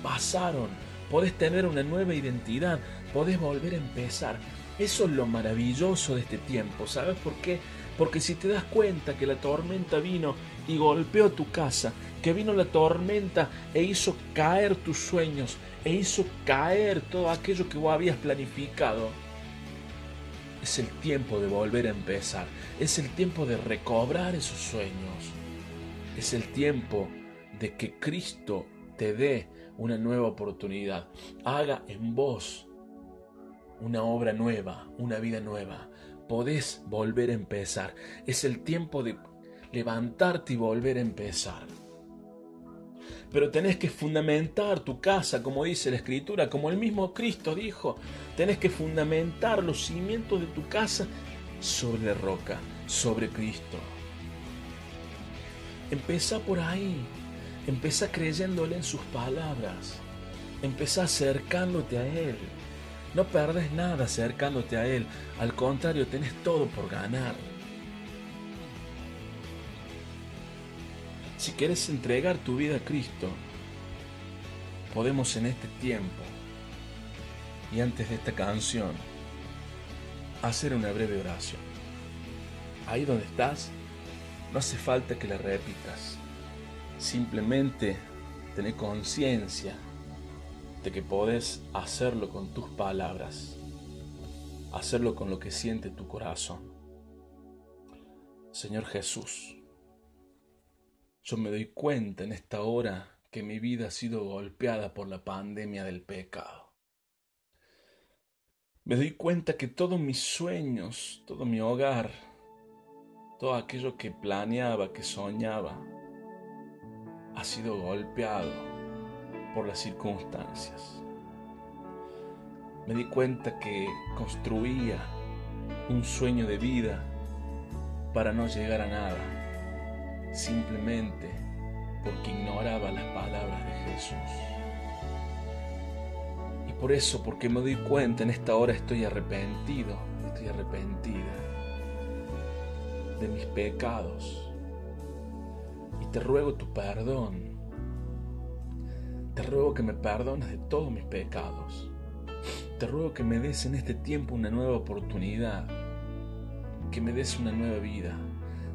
pasaron. Podés tener una nueva identidad, podés volver a empezar. Eso es lo maravilloso de este tiempo. ¿Sabes por qué? Porque si te das cuenta que la tormenta vino y golpeó tu casa, que vino la tormenta e hizo caer tus sueños, e hizo caer todo aquello que vos habías planificado, es el tiempo de volver a empezar, es el tiempo de recobrar esos sueños, es el tiempo de que Cristo te dé una nueva oportunidad, haga en vos una obra nueva, una vida nueva podés volver a empezar. Es el tiempo de levantarte y volver a empezar. Pero tenés que fundamentar tu casa, como dice la Escritura, como el mismo Cristo dijo. Tenés que fundamentar los cimientos de tu casa sobre la roca. sobre Cristo. Empezá por ahí. Empezá creyéndole en sus palabras. Empezá acercándote a Él. No perdes nada acercándote a Él. Al contrario, tenés todo por ganar. Si quieres entregar tu vida a Cristo, podemos en este tiempo y antes de esta canción hacer una breve oración. Ahí donde estás, no hace falta que la repitas. Simplemente tener conciencia de que podés hacerlo con tus palabras, hacerlo con lo que siente tu corazón. Señor Jesús, yo me doy cuenta en esta hora que mi vida ha sido golpeada por la pandemia del pecado. Me doy cuenta que todos mis sueños, todo mi hogar, todo aquello que planeaba, que soñaba, ha sido golpeado por las circunstancias. Me di cuenta que construía un sueño de vida para no llegar a nada, simplemente porque ignoraba las palabras de Jesús. Y por eso, porque me doy cuenta, en esta hora estoy arrepentido, estoy arrepentida de mis pecados. Y te ruego tu perdón. Te ruego que me perdones de todos mis pecados. Te ruego que me des en este tiempo una nueva oportunidad, que me des una nueva vida.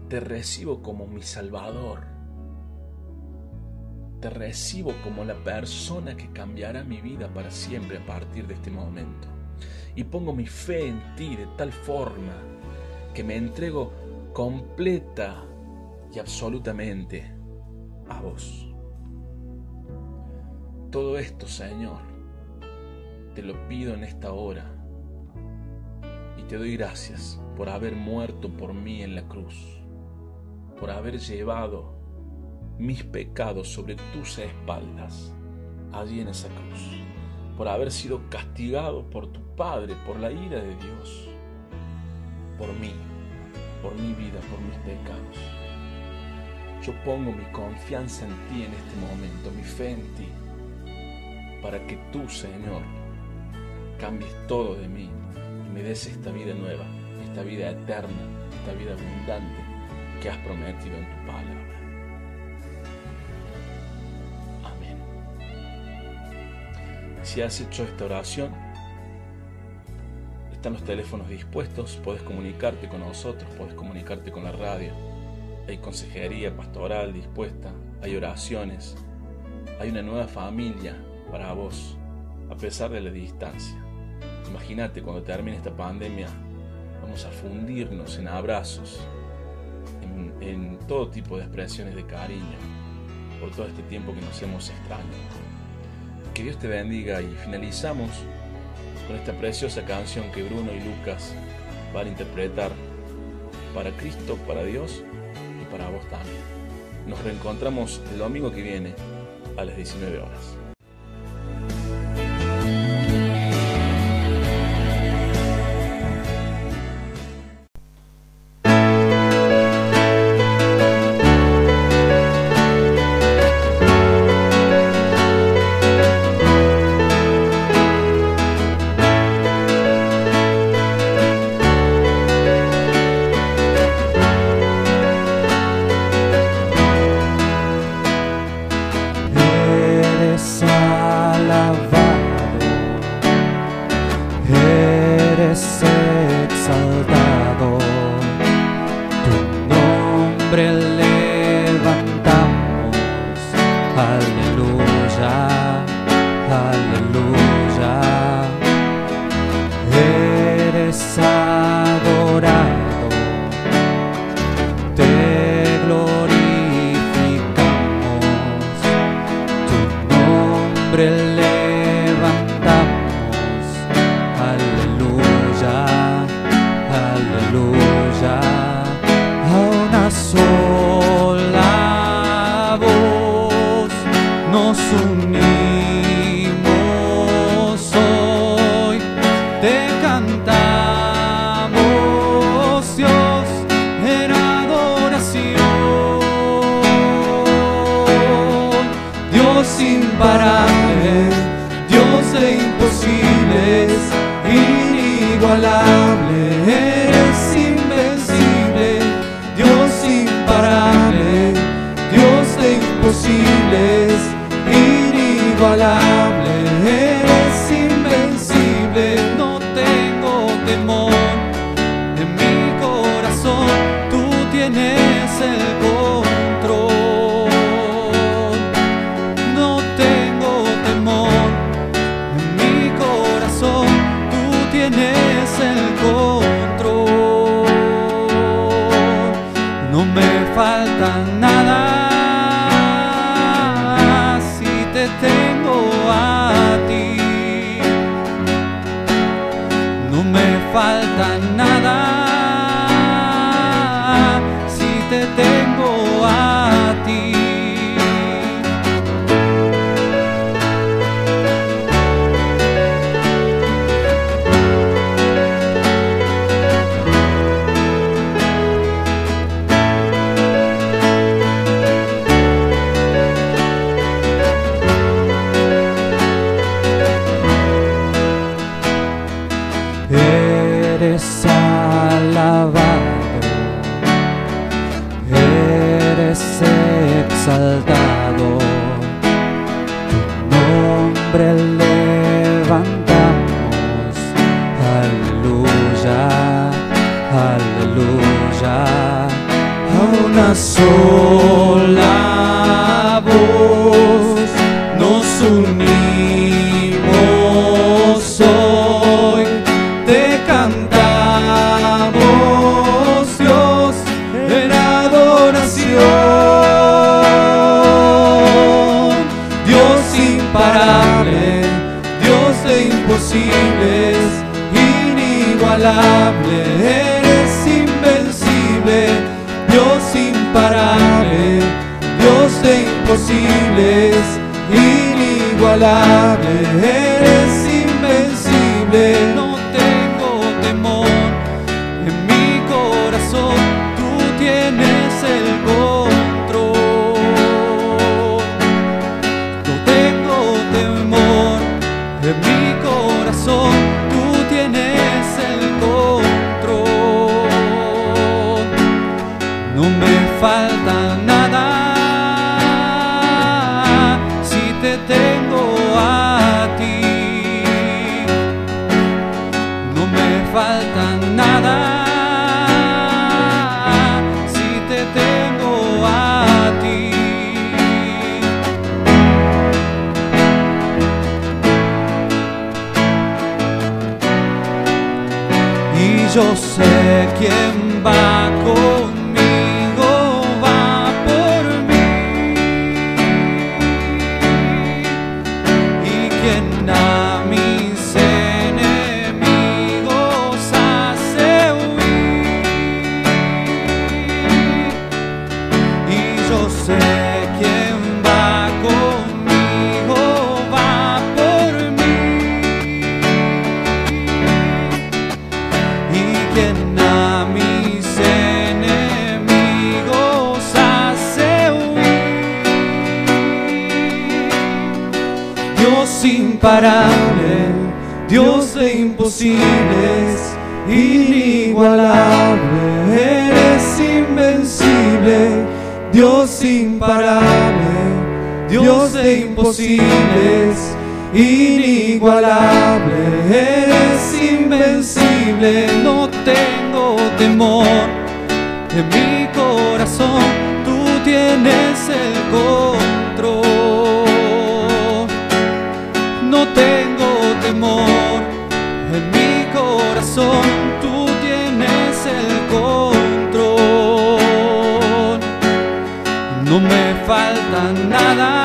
Te recibo como mi Salvador te recibo como la persona que cambiará mi vida para siempre a partir de este momento. Y pongo mi fe en ti de tal forma que me entrego completa y absolutamente a vos. Todo esto, Señor, te lo pido en esta hora. Y te doy gracias por haber muerto por mí en la cruz, por haber llevado mis pecados sobre tus espaldas, allí en esa cruz, por haber sido castigado por tu Padre, por la ira de Dios, por mí, por mi vida, por mis pecados. Yo pongo mi confianza en ti en este momento, mi fe en ti, para que tú, Señor, cambies todo de mí y me des esta vida nueva, esta vida eterna, esta vida abundante que has prometido en tu palabra. Si has hecho esta oración, están los teléfonos dispuestos, puedes comunicarte con nosotros, puedes comunicarte con la radio. Hay consejería pastoral dispuesta, hay oraciones, hay una nueva familia para vos, a pesar de la distancia. Imagínate cuando termine esta pandemia, vamos a fundirnos en abrazos, en, en todo tipo de expresiones de cariño, por todo este tiempo que nos hemos extrañado. Que Dios te bendiga y finalizamos con esta preciosa canción que Bruno y Lucas van a interpretar para Cristo, para Dios y para vos también. Nos reencontramos el domingo que viene a las 19 horas. myself. quien va a correr. imposibles, inigualable, eres invencible, no tengo temor en mi corazón, tú tienes el control, no tengo temor en mi corazón, tú tienes el control, no me falta nada.